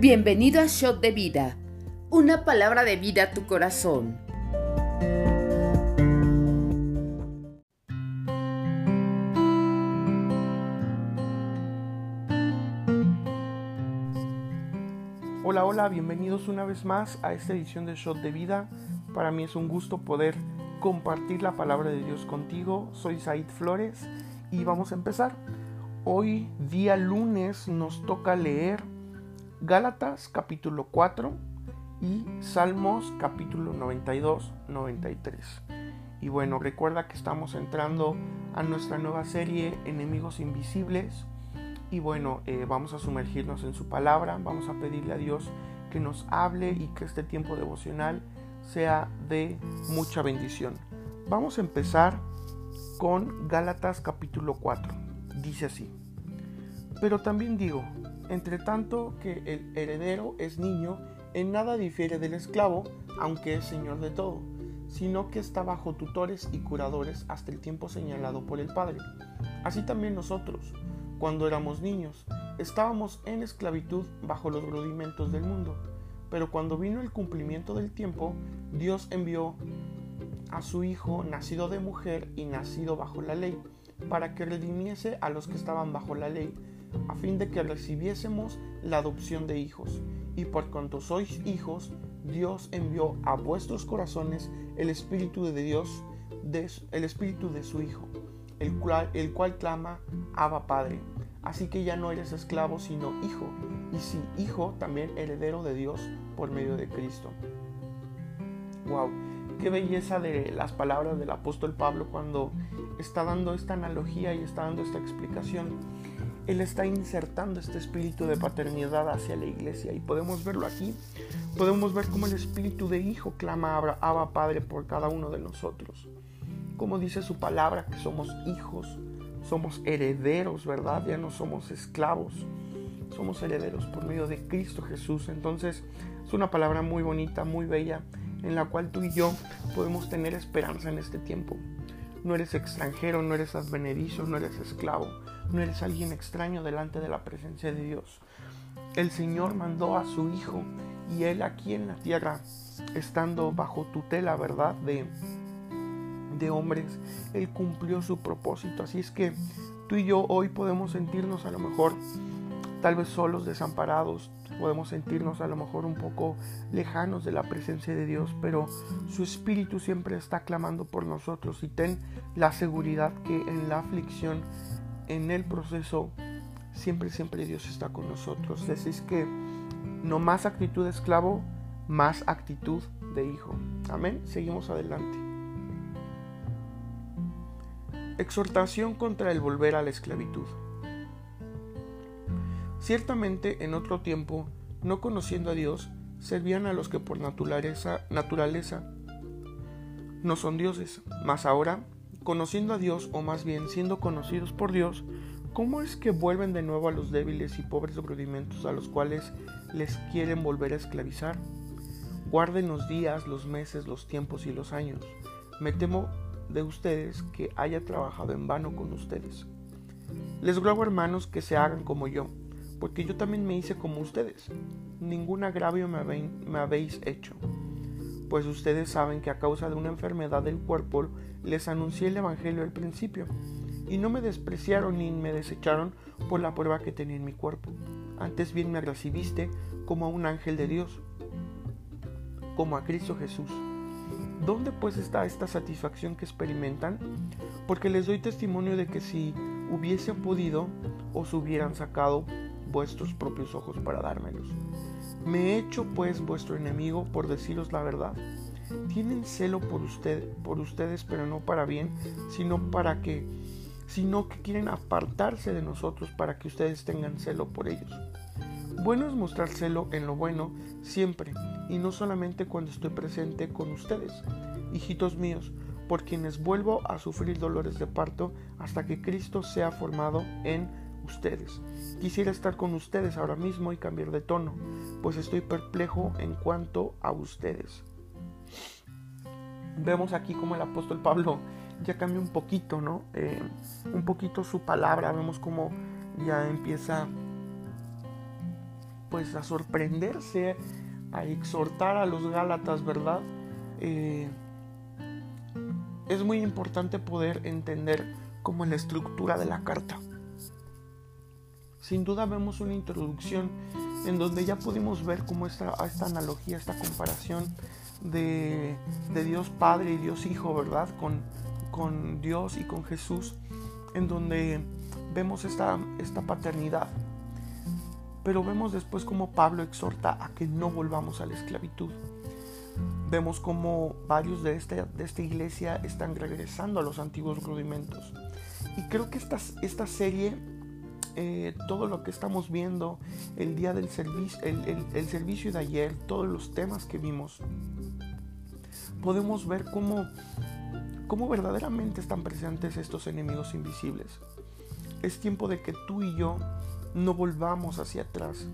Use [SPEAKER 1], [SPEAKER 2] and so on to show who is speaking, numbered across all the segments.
[SPEAKER 1] Bienvenido a Shot de Vida, una palabra de vida a tu corazón.
[SPEAKER 2] Hola, hola, bienvenidos una vez más a esta edición de Shot de Vida. Para mí es un gusto poder compartir la palabra de Dios contigo. Soy Said Flores y vamos a empezar. Hoy, día lunes, nos toca leer Gálatas capítulo 4 y Salmos capítulo 92, 93. Y bueno, recuerda que estamos entrando a nuestra nueva serie Enemigos Invisibles y bueno, eh, vamos a sumergirnos en su palabra, vamos a pedirle a Dios que nos hable y que este tiempo devocional sea de mucha bendición. Vamos a empezar con Gálatas capítulo 4. Dice así. Pero también digo, entre tanto que el heredero es niño, en nada difiere del esclavo, aunque es señor de todo, sino que está bajo tutores y curadores hasta el tiempo señalado por el Padre. Así también nosotros, cuando éramos niños, estábamos en esclavitud bajo los rudimentos del mundo, pero cuando vino el cumplimiento del tiempo, Dios envió a su Hijo, nacido de mujer y nacido bajo la ley, para que redimiese a los que estaban bajo la ley, a fin de que recibiésemos la adopción de hijos. Y por cuanto sois hijos, Dios envió a vuestros corazones el Espíritu de Dios, el Espíritu de su Hijo, el cual, el cual clama, Abba Padre. Así que ya no eres esclavo, sino hijo, y si hijo, también heredero de Dios por medio de Cristo. Wow, qué belleza de las palabras del apóstol Pablo cuando está dando esta analogía y está dando esta explicación. Él está insertando este espíritu de paternidad hacia la iglesia y podemos verlo aquí. Podemos ver cómo el espíritu de hijo clama a Abba Padre por cada uno de nosotros. Como dice su palabra, que somos hijos, somos herederos, ¿verdad? Ya no somos esclavos, somos herederos por medio de Cristo Jesús. Entonces es una palabra muy bonita, muy bella, en la cual tú y yo podemos tener esperanza en este tiempo. No eres extranjero, no eres advenedizo, no eres esclavo, no eres alguien extraño delante de la presencia de Dios. El Señor mandó a su Hijo y Él aquí en la tierra, estando bajo tutela, ¿verdad? De, de hombres, Él cumplió su propósito. Así es que tú y yo hoy podemos sentirnos a lo mejor tal vez solos, desamparados, podemos sentirnos a lo mejor un poco lejanos de la presencia de Dios, pero su Espíritu siempre está clamando por nosotros y ten la seguridad que en la aflicción, en el proceso, siempre, siempre Dios está con nosotros. Es que no más actitud de esclavo, más actitud de hijo. Amén. Seguimos adelante. Exhortación contra el volver a la esclavitud. Ciertamente en otro tiempo, no conociendo a Dios, servían a los que por naturaleza, naturaleza no son dioses, mas ahora, conociendo a Dios, o más bien siendo conocidos por Dios, ¿cómo es que vuelven de nuevo a los débiles y pobres rudimentos a los cuales les quieren volver a esclavizar? Guarden los días, los meses, los tiempos y los años. Me temo de ustedes que haya trabajado en vano con ustedes. Les ruego, hermanos, que se hagan como yo porque yo también me hice como ustedes. Ningún agravio me, habéis hecho. Pues ustedes saben que a causa de una enfermedad del cuerpo les anuncié el Evangelio al principio, y no me despreciaron ni me desecharon por la prueba que tenía en mi cuerpo. Antes bien me recibiste como a un ángel de Dios, como a Cristo Jesús. ¿Dónde pues está esta satisfacción que experimentan? Porque les doy testimonio de que si hubiesen podido, os hubieran sacado vuestros propios ojos para dármelos. Me he hecho pues vuestro enemigo por deciros la verdad. Tienen celo por usted, por ustedes, pero no para bien, sino para que sino que quieren apartarse de nosotros para que ustedes tengan celo por ellos. Bueno es mostrar celo en lo bueno siempre, y no solamente cuando estoy presente con ustedes, hijitos míos, por quienes vuelvo a sufrir dolores de parto hasta que Cristo sea formado en ustedes. Quisiera estar con ustedes ahora mismo y cambiar de tono, pues estoy perplejo en cuanto a ustedes. Vemos aquí como el apóstol Pablo ya cambia un poquito, ¿no? Eh, un poquito su palabra, vemos como ya empieza pues a sorprenderse, a exhortar a los Gálatas, ¿verdad? Eh, es muy importante poder entender cómo es la estructura de la carta. Sin duda vemos una introducción en donde ya pudimos ver cómo esta, esta analogía, esta comparación de, Dios Padre y Dios Hijo, ¿verdad? Con, con Dios y con Jesús, en donde vemos esta, esta paternidad. Pero vemos después cómo Pablo exhorta a que no volvamos a la esclavitud. Vemos cómo varios de esta, de esta iglesia están regresando a los antiguos rudimentos. Y creo que esta, esta serie, eh, todo lo que estamos viendo, el día del servicio, el, el servicio de ayer, todos los temas que vimos, podemos ver cómo, cómo verdaderamente están presentes estos enemigos invisibles. Es tiempo de que tú y yo no volvamos hacia atrás,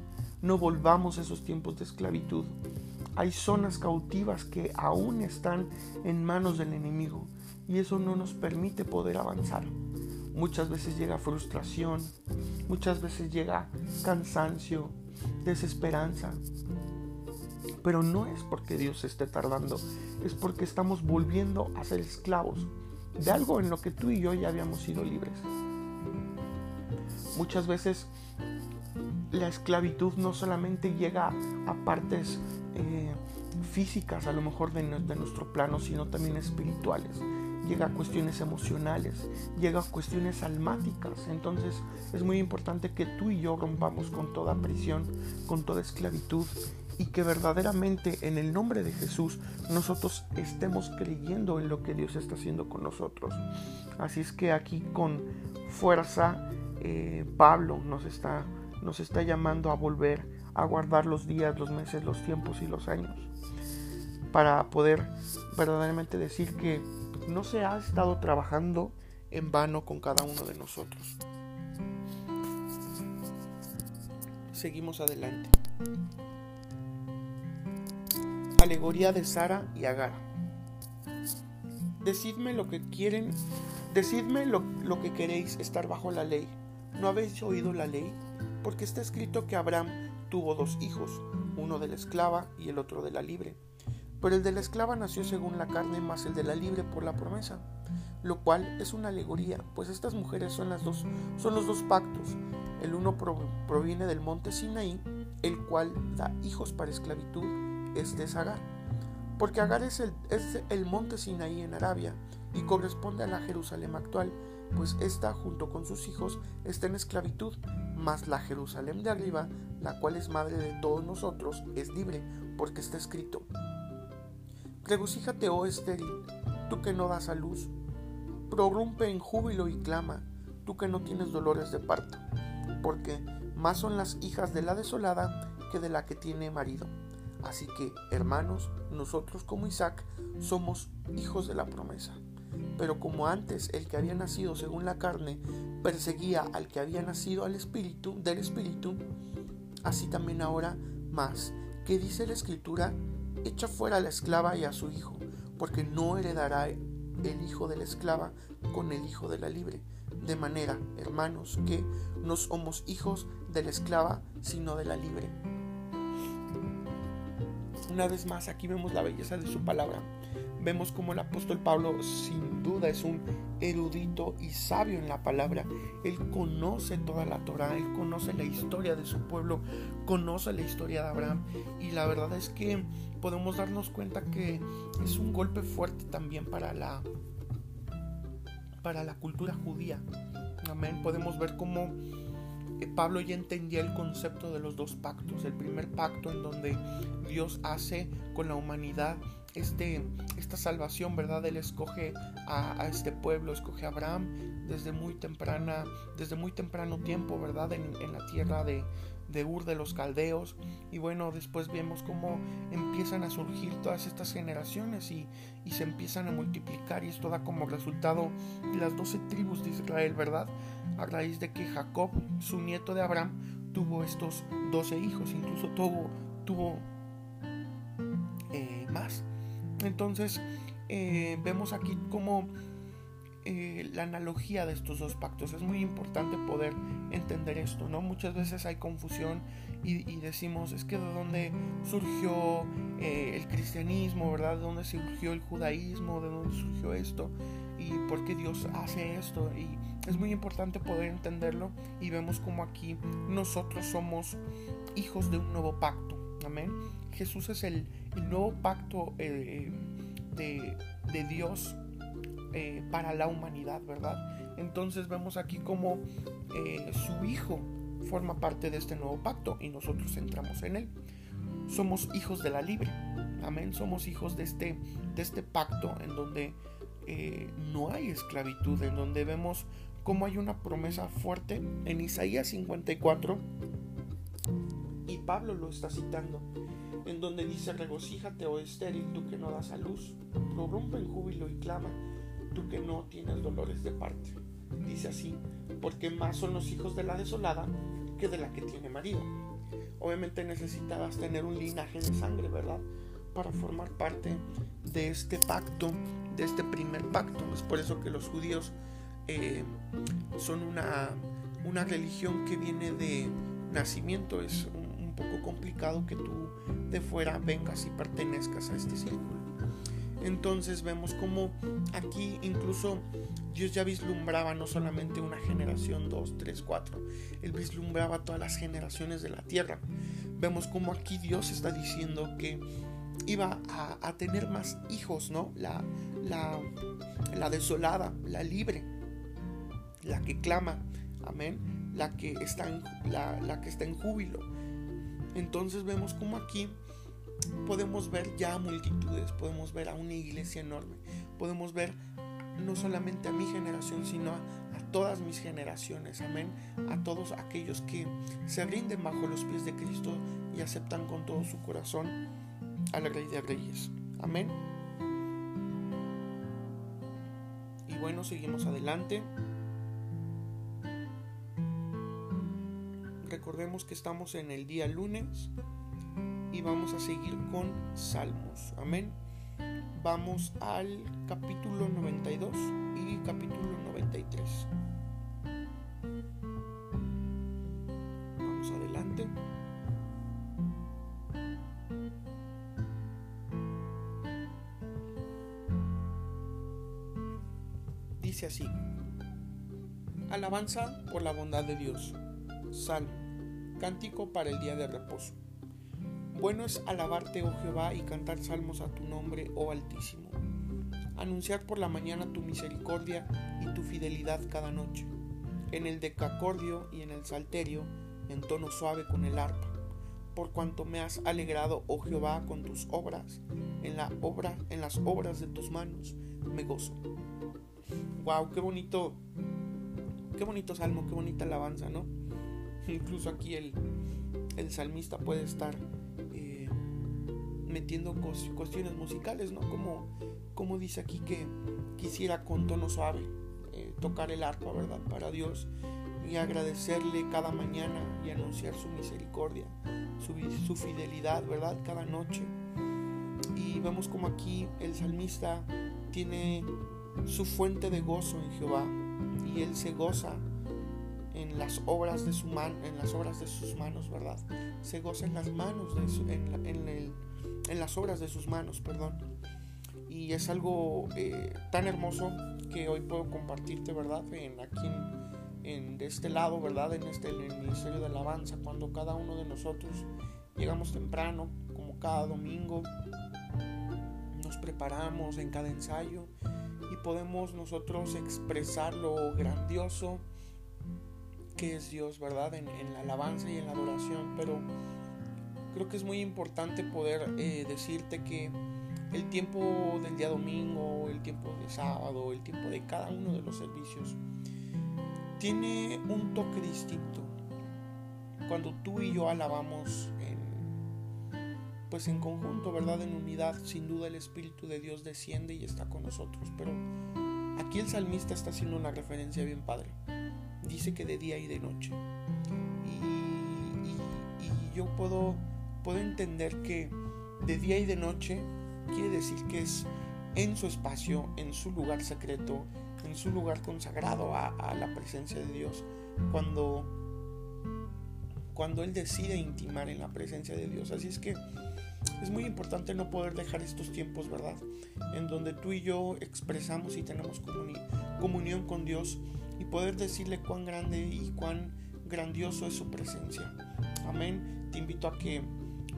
[SPEAKER 2] no volvamos a esos tiempos de esclavitud. Hay zonas cautivas que aún están en manos del enemigo y eso no nos permite poder avanzar. Muchas veces llega frustración, muchas veces llega cansancio, desesperanza, pero no es porque Dios esté tardando, es porque estamos volviendo a ser esclavos de algo en lo que tú y yo ya habíamos sido libres. Muchas veces la esclavitud no solamente llega a partes eh, físicas, a lo mejor de, de nuestro plano, sino también espirituales llega a cuestiones emocionales, llega a cuestiones almáticas. Entonces es muy importante que tú y yo rompamos con toda prisión, con toda esclavitud y que verdaderamente en el nombre de Jesús nosotros estemos creyendo en lo que Dios está haciendo con nosotros. Así es que aquí con fuerza eh, Pablo nos está, nos está llamando a volver a guardar los días, los meses, los tiempos y los años para poder verdaderamente decir que no se ha estado trabajando en vano con cada uno de nosotros. Seguimos adelante alegoría de Sara y Agar. Decidme lo que quieren, decidme lo, lo que queréis estar bajo la ley. ¿No habéis oído la ley? Porque está escrito que Abraham tuvo dos hijos, uno de la esclava y el otro de la libre. Pero el de la esclava nació según la carne, más el de la libre por la promesa, lo cual es una alegoría, pues estas mujeres son las dos, son los dos pactos. El uno proviene del monte Sinaí, el cual da hijos para esclavitud es de Agar, porque Agar es el, es el monte Sinaí en Arabia y corresponde a la Jerusalén actual, pues esta junto con sus hijos está en esclavitud, mas la Jerusalén de arriba, la cual es madre de todos nosotros, es libre, porque está escrito. Regocíjate, oh estéril, tú que no das a luz, prorrumpe en júbilo y clama, tú que no tienes dolores de parto, porque más son las hijas de la desolada que de la que tiene marido. Así que, hermanos, nosotros como Isaac somos hijos de la promesa. Pero como antes el que había nacido según la carne perseguía al que había nacido al espíritu del espíritu, así también ahora más, que dice la escritura, echa fuera a la esclava y a su hijo, porque no heredará el hijo de la esclava con el hijo de la libre. De manera, hermanos, que no somos hijos de la esclava, sino de la libre. Una vez más, aquí vemos la belleza de su palabra. Vemos como el apóstol Pablo sin duda es un erudito y sabio en la palabra. Él conoce toda la Torah, él conoce la historia de su pueblo, conoce la historia de Abraham. Y la verdad es que podemos darnos cuenta que es un golpe fuerte también para la, para la cultura judía. Amén. Podemos ver cómo Pablo ya entendía el concepto de los dos pactos. El primer pacto en donde Dios hace con la humanidad este, esta salvación, ¿verdad? Él escoge a, este pueblo, escoge a Abraham desde muy temprana, desde muy temprano tiempo, ¿verdad? En, la tierra de, de Ur de los Caldeos. Y bueno, después vemos cómo empiezan a surgir todas estas generaciones y, y se empiezan a multiplicar. Y esto da como resultado las doce tribus de Israel, ¿verdad? a raíz de que Jacob, su nieto de Abraham, tuvo estos 12 hijos, incluso tuvo, tuvo eh, más. Entonces eh, vemos aquí como eh, la analogía de estos dos pactos. Es muy importante poder entender esto, ¿no? Muchas veces hay confusión y, decimos, es que de dónde surgió eh, el cristianismo, ¿verdad? De dónde surgió el judaísmo, de dónde surgió esto y por qué Dios hace esto. Y es muy importante poder entenderlo y vemos como aquí nosotros somos hijos de un nuevo pacto. Amén. Jesús es el, nuevo pacto eh, de, de Dios eh, para la humanidad, ¿verdad? Entonces vemos aquí como eh, su Hijo forma parte de este nuevo pacto y nosotros entramos en él. Somos hijos de la libre, amén. Somos hijos de este, de este pacto en donde eh, no hay esclavitud, en donde vemos cómo hay una promesa fuerte en Isaías 54 y Pablo lo está citando en donde dice regocíjate oh estéril tú que no das a luz, prorrumpe en júbilo y clama tú que no tienes dolores de parte. Dice así, porque más son los hijos de la desolada que de la que tiene marido. Obviamente necesitabas tener un linaje de sangre, ¿verdad? Para formar parte de este pacto, de este primer pacto. Es por eso que los judíos eh, son una, una religión que viene de nacimiento. Es un, un poco complicado que tú de fuera vengas y pertenezcas a este círculo. Entonces vemos como aquí incluso Dios ya vislumbraba no solamente una generación, dos, tres, cuatro, Él vislumbraba todas las generaciones de la tierra. Vemos como aquí Dios está diciendo que iba a, tener más hijos, ¿no? La, la, la desolada, la libre, la que clama, amén, la que está en, la, la que está en júbilo. Entonces vemos como aquí podemos ver ya multitudes, podemos ver a una iglesia enorme, podemos ver no solamente a mi generación, sino a, todas mis generaciones, amén, a todos aquellos que se rinden bajo los pies de Cristo y aceptan con todo su corazón al Rey de Reyes, amén. Y bueno, seguimos adelante. Recordemos que estamos en el día lunes y vamos a seguir con Salmos. Amén. Vamos al capítulo 92 y capítulo 93. Vamos adelante. Dice así. Alabanza por la bondad de Dios. Salmo. Cántico para el día de reposo. Bueno es alabarte, oh Jehová, y cantar salmos a tu nombre, oh Altísimo. Anunciar por la mañana tu misericordia y tu fidelidad cada noche. En el decacordio y en el salterio, en tono suave con el arpa. Por cuanto me has alegrado, oh Jehová, con tus obras, en la obra, en las obras de tus manos, me gozo. Wow, qué bonito, qué bonito salmo, qué bonita alabanza, ¿no? Incluso aquí el, el salmista puede estar metiendo cuestiones musicales, ¿no? Como, como dice aquí que quisiera con tono suave eh, tocar el arpa, ¿verdad? Para Dios y agradecerle cada mañana y anunciar su misericordia, su, su fidelidad, ¿verdad? Cada noche. Y vemos como aquí el salmista tiene su fuente de gozo en Jehová y él se goza en las obras de su man, en las obras de sus manos, ¿verdad? Se goza en las manos de su, en, en, el, en las obras de sus manos, perdón. Y es algo eh, tan hermoso que hoy puedo compartirte, ¿verdad? En, aquí en, de este lado, ¿verdad? En este Ministerio de Alabanza, cuando cada uno de nosotros llegamos temprano, como cada domingo, nos preparamos en cada ensayo y podemos nosotros expresar lo grandioso que es Dios, ¿verdad? En, en la alabanza y en la adoración, pero creo que es muy importante poder eh, decirte que el tiempo del día domingo, el tiempo de sábado, el tiempo de cada uno de los servicios tiene un toque distinto. Cuando tú y yo alabamos en, pues en conjunto, ¿verdad? En unidad, sin duda el Espíritu de Dios desciende y está con nosotros. Pero aquí el salmista está haciendo una referencia bien padre. Dice que de día y de noche. y yo puedo puedo entender que de día y de noche quiere decir que es en su espacio, en su lugar secreto, en su lugar consagrado a, la presencia de Dios. Cuando, cuando Él decide intimar en la presencia de Dios. Así es que es muy importante no poder dejar estos tiempos, ¿verdad? En donde tú y yo expresamos y tenemos comunión con Dios y poder decirle cuán grande y cuán grandioso es su presencia. Amén. Te invito a que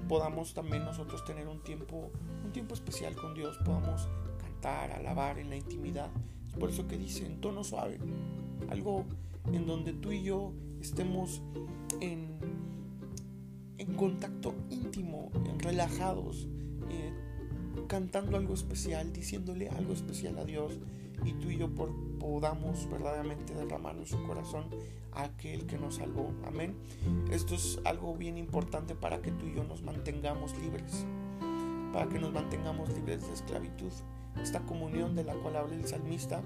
[SPEAKER 2] podamos también nosotros tener un tiempo, un tiempo especial con Dios, podamos cantar, alabar en la intimidad. Es por eso que dice en tono suave, algo en donde tú y yo estemos en en contacto íntimo, relajados, eh, cantando algo especial, diciéndole algo especial a Dios y tú y yo podamos verdaderamente derramar nuestro corazón a aquel que nos salvó. Amén. Esto es algo bien importante para que tú y yo nos mantengamos libres, para que nos mantengamos libres de esclavitud. Esta comunión de la cual habla el salmista,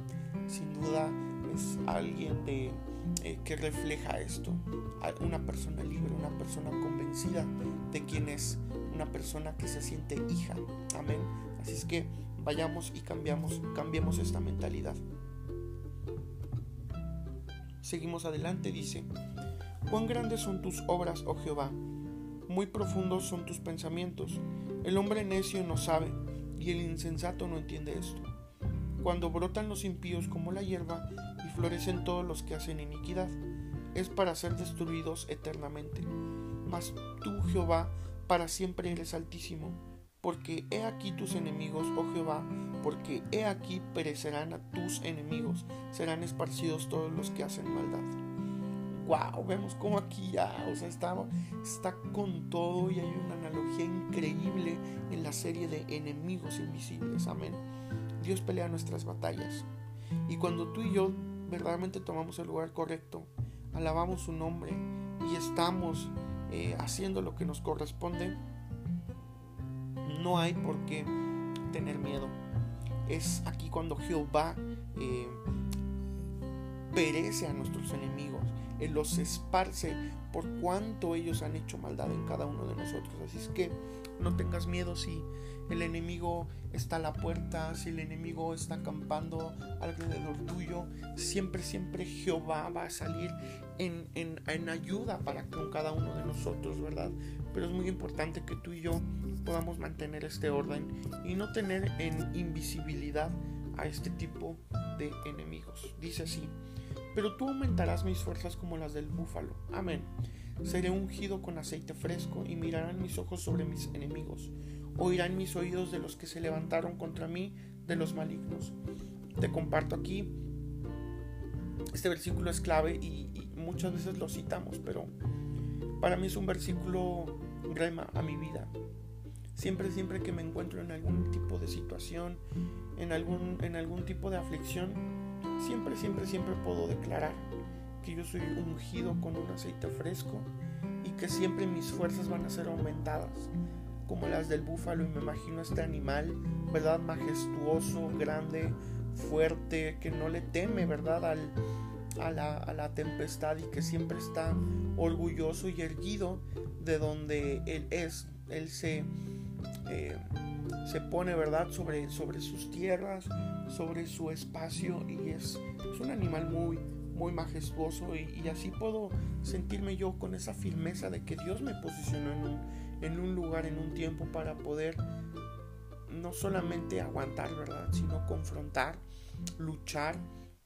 [SPEAKER 2] sin duda es alguien de eh, que refleja esto. Una persona libre, una persona convencida de quién es, una persona que se siente hija. Amén. Así es que vayamos y cambiamos, cambiemos esta mentalidad. Seguimos adelante, dice, cuán grandes son tus obras, oh Jehová, muy profundos son tus pensamientos. El hombre necio no sabe, y el insensato no entiende esto. Cuando brotan los impíos como la hierba florecen todos los que hacen iniquidad, es para ser destruidos eternamente. Mas tú, Jehová, para siempre eres altísimo, porque he aquí tus enemigos, oh Jehová, porque he aquí perecerán a tus enemigos, serán esparcidos todos los que hacen maldad. Wow, vemos como aquí ya, o sea, está, está con todo y hay una analogía increíble en la serie de enemigos invisibles. Amén. Dios pelea nuestras batallas. Y cuando tú y yo verdaderamente tomamos el lugar correcto, alabamos su nombre y estamos eh, haciendo lo que nos corresponde, no hay por qué tener miedo. Es aquí cuando Jehová eh, perece a nuestros enemigos, Él los esparce por cuanto ellos han hecho maldad en cada uno de nosotros. Así es que no tengas miedo si el enemigo está a la puerta, si el enemigo está acampando alrededor tuyo, siempre, siempre Jehová va a salir en, en, ayuda para con cada uno de nosotros, ¿verdad? Pero es muy importante que tú y yo podamos mantener este orden y no tener en invisibilidad a este tipo de enemigos. Dice así, pero tú aumentarás mis fuerzas como las del búfalo. Amén. Seré ungido con aceite fresco y mirarán mis ojos sobre mis enemigos oirán mis oídos de los que se levantaron contra mí, de los malignos. Te comparto aquí, este versículo es clave y, muchas veces lo citamos, pero para mí es un versículo rema a mi vida. Siempre, siempre que me encuentro en algún tipo de situación, en algún, en algún tipo de aflicción, siempre, siempre, siempre puedo declarar que yo soy ungido con un aceite fresco y que siempre mis fuerzas van a ser aumentadas como las del búfalo y me imagino este animal, ¿verdad? Majestuoso, grande, fuerte, que no le teme, ¿verdad? Al, a, la, tempestad y que siempre está orgulloso y erguido de donde él es. Él se, eh, se pone, ¿verdad? Sobre, sobre sus tierras, sobre su espacio y es, es un animal muy, muy majestuoso y, así puedo sentirme yo con esa firmeza de que Dios me posicionó en un, en un lugar, en un tiempo para poder no solamente aguantar, ¿verdad? Sino confrontar, luchar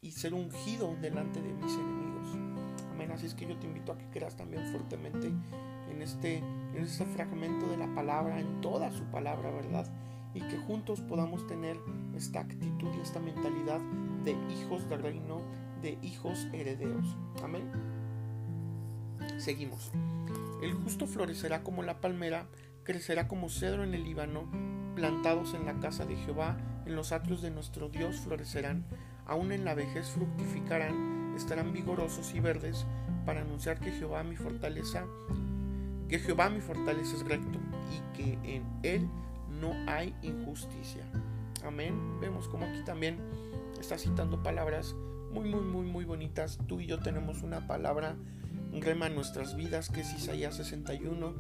[SPEAKER 2] y ser ungido delante de mis enemigos. Amén. Así es que yo te invito a que creas también fuertemente en este, en este fragmento de la palabra, en toda su palabra, ¿verdad? Y que juntos podamos tener esta actitud y esta mentalidad de hijos del reino, de hijos herederos. Amén. Seguimos. El justo florecerá como la palmera, crecerá como cedro en el Líbano, plantados en la casa de Jehová, en los atrios de nuestro Dios florecerán, aún en la vejez fructificarán, estarán vigorosos y verdes, para anunciar que Jehová mi fortaleza, que Jehová mi fortaleza es recto, y que en él no hay injusticia. Amén. Vemos como aquí también está citando palabras muy, muy, muy, muy bonitas. Tú y yo tenemos una palabra rema en nuestras vidas, que es Isaías 61,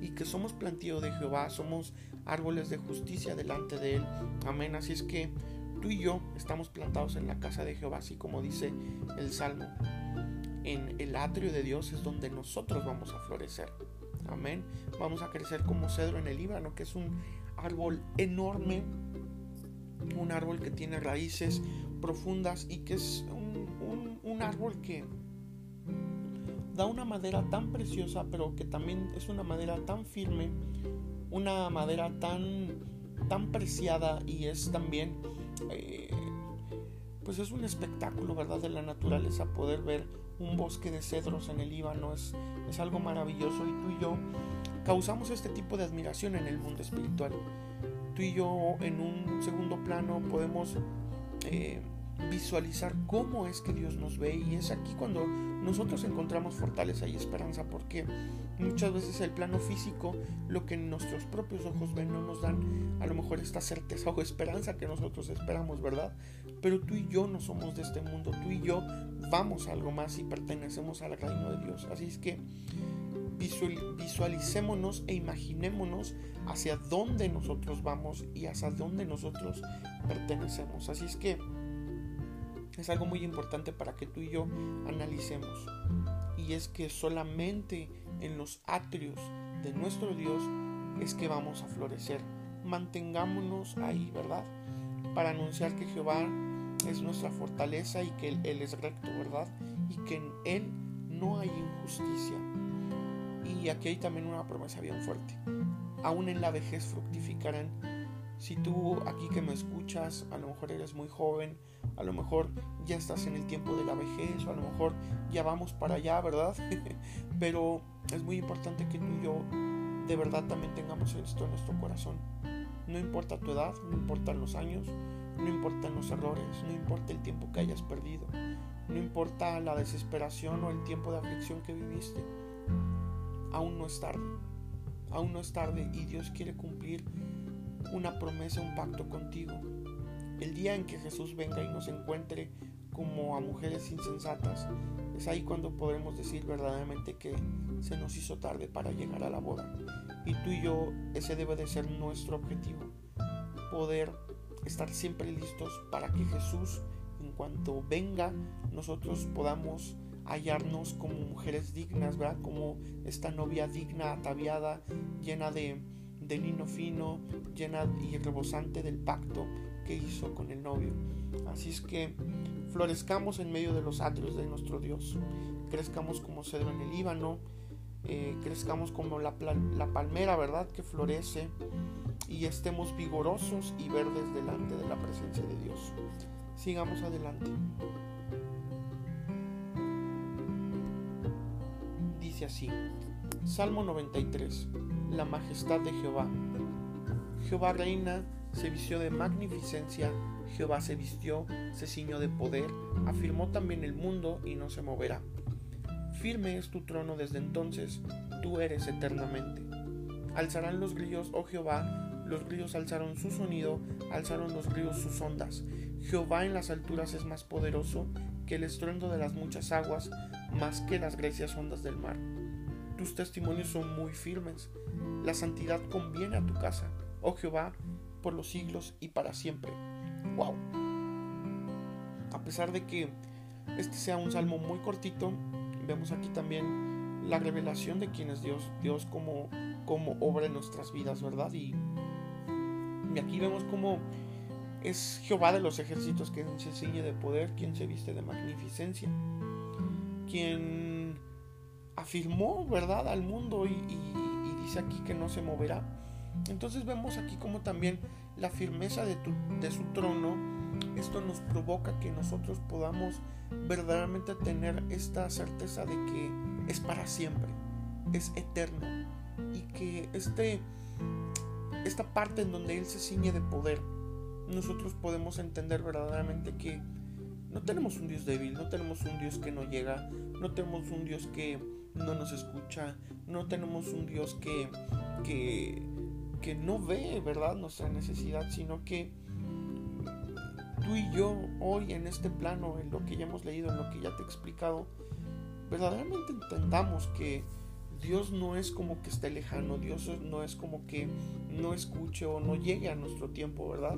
[SPEAKER 2] y que somos plantío de Jehová, somos árboles de justicia delante de Él. Amén. Así es que tú y yo estamos plantados en la casa de Jehová, así como dice el Salmo. En el atrio de Dios es donde nosotros vamos a florecer. Amén. Vamos a crecer como cedro en el Líbano, que es un árbol enorme, un árbol que tiene raíces profundas y que es un, un árbol que da una madera tan preciosa, pero que también es una madera tan firme, una madera tan, tan preciada y es también, eh, pues es un espectáculo, ¿verdad? De la naturaleza poder ver un bosque de cedros en el Líbano, es, es algo maravilloso y tú y yo causamos este tipo de admiración en el mundo espiritual. Tú y yo en un segundo plano podemos... Eh, visualizar cómo es que Dios nos ve y es aquí cuando nosotros encontramos fortaleza y esperanza porque muchas veces el plano físico lo que nuestros propios ojos ven no nos dan a lo mejor esta certeza o esperanza que nosotros esperamos, ¿verdad? Pero tú y yo no somos de este mundo, tú y yo vamos a algo más y pertenecemos al reino de Dios. Así es que visualicémonos e imaginémonos hacia dónde nosotros vamos y hacia dónde nosotros pertenecemos. Así es que es algo muy importante para que tú y yo analicemos. Y es que solamente en los atrios de nuestro Dios es que vamos a florecer. Mantengámonos ahí, ¿verdad? Para anunciar que Jehová es nuestra fortaleza y que Él, es recto, ¿verdad? Y que en Él no hay injusticia. Y aquí hay también una promesa bien fuerte. Aún en la vejez fructificarán si tú aquí que me escuchas, a lo mejor eres muy joven, a lo mejor ya estás en el tiempo de la vejez, o a lo mejor ya vamos para allá, ¿verdad? Pero es muy importante que tú y yo de verdad también tengamos esto en nuestro corazón. No importa tu edad, no importan los años, no importan los errores, no importa el tiempo que hayas perdido, no importa la desesperación o el tiempo de aflicción que viviste. Aún no es tarde, aún no es tarde y Dios quiere cumplir una promesa, un pacto contigo. El día en que Jesús venga y nos encuentre como a mujeres insensatas, es ahí cuando podremos decir verdaderamente que se nos hizo tarde para llegar a la boda. Y tú y yo, ese debe de ser nuestro objetivo. Poder estar siempre listos para que Jesús, en cuanto venga, nosotros podamos hallarnos como mujeres dignas, ¿verdad? Como esta novia digna, ataviada, llena de de lino fino, llena y rebosante del pacto que hizo con el novio. Así es que florezcamos en medio de los atrios de nuestro Dios, crezcamos como cedro en el Líbano, eh, crezcamos como la, la palmera, ¿verdad? Que florece y estemos vigorosos y verdes delante de la presencia de Dios. Sigamos adelante. Dice así, Salmo 93 la majestad de Jehová. Jehová reina, se vistió de magnificencia, Jehová se vistió, se ciñó de poder, afirmó también el mundo y no se moverá. Firme es tu trono desde entonces, tú eres eternamente. Alzarán los grillos, oh Jehová, los grillos alzaron su sonido, alzaron los grillos sus ondas. Jehová en las alturas es más poderoso que el estruendo de las muchas aguas, más que las grecias ondas del mar. Tus testimonios son muy firmes. La santidad conviene a tu casa, oh Jehová, por los siglos y para siempre. ¡Wow! A pesar de que este sea un salmo muy cortito, vemos aquí también la revelación de quién es Dios, Dios como, como obra en nuestras vidas, ¿verdad? Y, y aquí vemos cómo es Jehová de los ejércitos quien se ciñe de poder, quien se viste de magnificencia, quien afirmó, ¿verdad?, al mundo y, dice aquí que no se moverá. Entonces vemos aquí como también la firmeza de, de su trono, esto nos provoca que nosotros podamos verdaderamente tener esta certeza de que es para siempre, es eterno y que este, esta parte en donde Él se ciñe de poder, nosotros podemos entender verdaderamente que no tenemos un Dios débil, no tenemos un Dios que no llega, no tenemos un Dios que no nos escucha, no tenemos un Dios que, que, que no ve, ¿verdad?, nuestra necesidad, sino que tú y yo hoy en este plano, en lo que ya hemos leído, en lo que ya te he explicado, verdaderamente entendamos que Dios no es como que esté lejano, Dios no es como que no escuche o no llegue a nuestro tiempo, ¿verdad?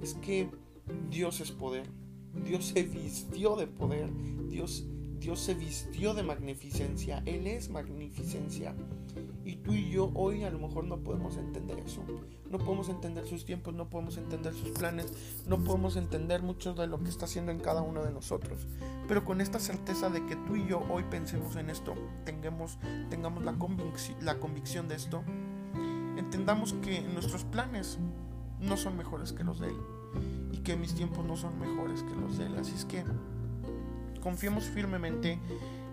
[SPEAKER 2] Es que Dios es poder. Dios se vistió de poder. Dios, Dios se vistió de magnificencia. Él es magnificencia. Y tú y yo hoy a lo mejor no podemos entender eso. No podemos entender sus tiempos, no podemos entender sus planes, no podemos entender mucho de lo que está haciendo en cada uno de nosotros. Pero con esta certeza de que tú y yo hoy pensemos en esto, tengamos, tengamos la, la convicción de esto, entendamos que nuestros planes no son mejores que los de Él y que mis tiempos no son mejores que los de Él. Así es que confiemos firmemente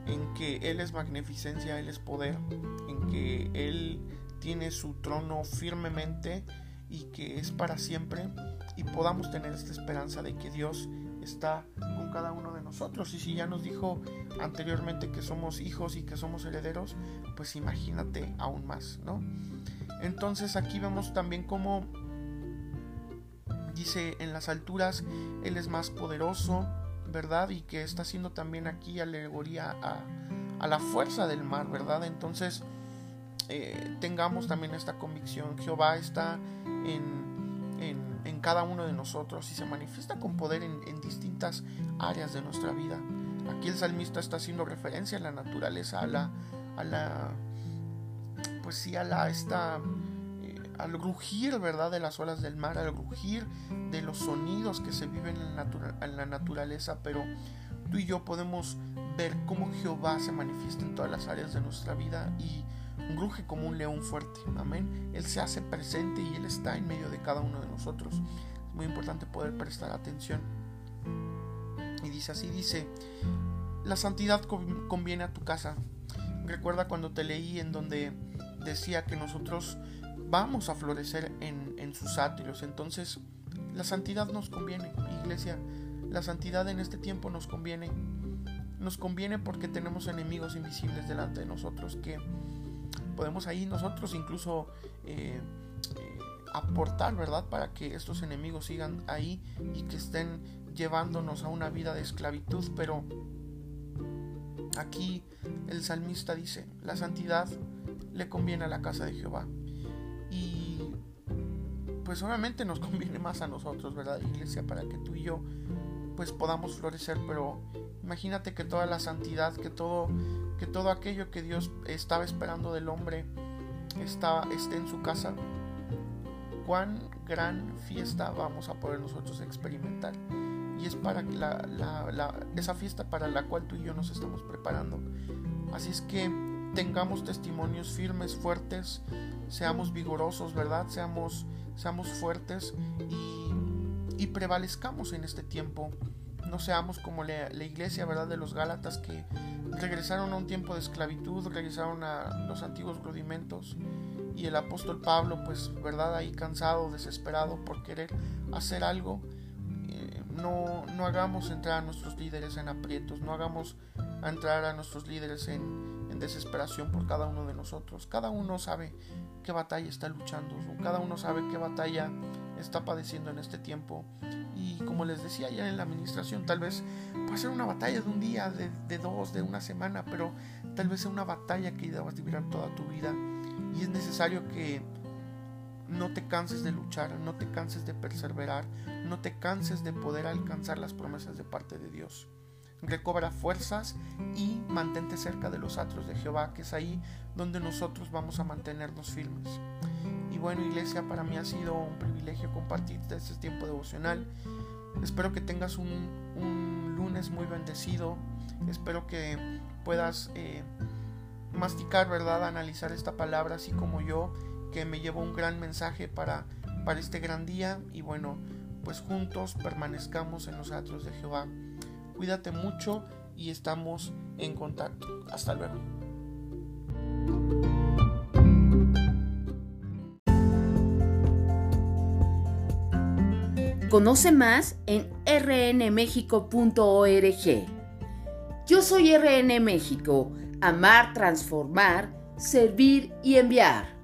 [SPEAKER 2] en que Él es magnificencia, Él es poder, en que Él tiene su trono firmemente y que es para siempre y podamos tener esta esperanza de que Dios está con cada uno de nosotros. Y si ya nos dijo anteriormente que somos hijos y que somos herederos, pues imagínate aún más, ¿no? Entonces aquí vemos también cómo dice en las alturas Él es más poderoso, ¿verdad? Y que está haciendo también aquí alegoría a, la fuerza del mar, ¿verdad? Entonces eh, tengamos también esta convicción. Jehová está en, cada uno de nosotros y se manifiesta con poder en, en distintas áreas de nuestra vida. Aquí el salmista está haciendo referencia a la naturaleza, a la, a la pues sí, a la esta al rugir, ¿verdad?, de las olas del mar, al rugir de los sonidos que se viven en la, naturaleza, pero tú y yo podemos ver cómo Jehová se manifiesta en todas las áreas de nuestra vida y ruge como un león fuerte, amén. Él se hace presente y Él está en medio de cada uno de nosotros. Es muy importante poder prestar atención. Y dice así, dice, la santidad conviene a tu casa. Recuerda cuando te leí en donde decía que nosotros vamos a florecer en, sus átrios. Entonces, la santidad nos conviene, iglesia. La santidad en este tiempo nos conviene. Nos conviene porque tenemos enemigos invisibles delante de nosotros que podemos ahí nosotros incluso eh, eh, aportar, ¿verdad? Para que estos enemigos sigan ahí y que estén llevándonos a una vida de esclavitud. Pero aquí el salmista dice, la santidad le conviene a la casa de Jehová pues obviamente nos conviene más a nosotros, ¿verdad, iglesia? Para que tú y yo pues podamos florecer, pero imagínate que toda la santidad, que todo, que todo aquello que Dios estaba esperando del hombre está, esté en su casa. Cuán gran fiesta vamos a poder nosotros experimentar. Y es para la, esa fiesta para la cual tú y yo nos estamos preparando. Así es que tengamos testimonios firmes, fuertes, seamos vigorosos, ¿verdad? Seamos seamos fuertes y, prevalezcamos en este tiempo. No seamos como la, iglesia, ¿verdad? De los Gálatas que regresaron a un tiempo de esclavitud, regresaron a los antiguos rudimentos. Y el apóstol Pablo, pues, ¿verdad? Ahí cansado, desesperado por querer hacer algo. Eh, no, no hagamos entrar a nuestros líderes en aprietos, no hagamos entrar a nuestros líderes en, en desesperación por cada uno de nosotros. Cada uno sabe qué batalla está luchando, cada uno sabe qué batalla está padeciendo en este tiempo. Y como les decía ya en la administración, tal vez puede ser una batalla de un día, de, dos, de una semana, pero tal vez sea una batalla que debas vivir toda tu vida. Y es necesario que no te canses de luchar, no te canses de perseverar, no te canses de poder alcanzar las promesas de parte de Dios recobra fuerzas y mantente cerca de los atros de Jehová, que es ahí donde nosotros vamos a mantenernos firmes. Y bueno, iglesia, para mí ha sido un privilegio compartir este tiempo devocional. Espero que tengas un, lunes muy bendecido. Espero que puedas eh, masticar, ¿verdad? Analizar esta palabra, así como yo, que me llevo un gran mensaje para, para este gran día. Y bueno, pues juntos permanezcamos en los atros de Jehová. Cuídate mucho y estamos en contacto. Hasta luego.
[SPEAKER 1] Conoce más en rnmexico.org. Yo soy RN México, amar, transformar, servir y enviar.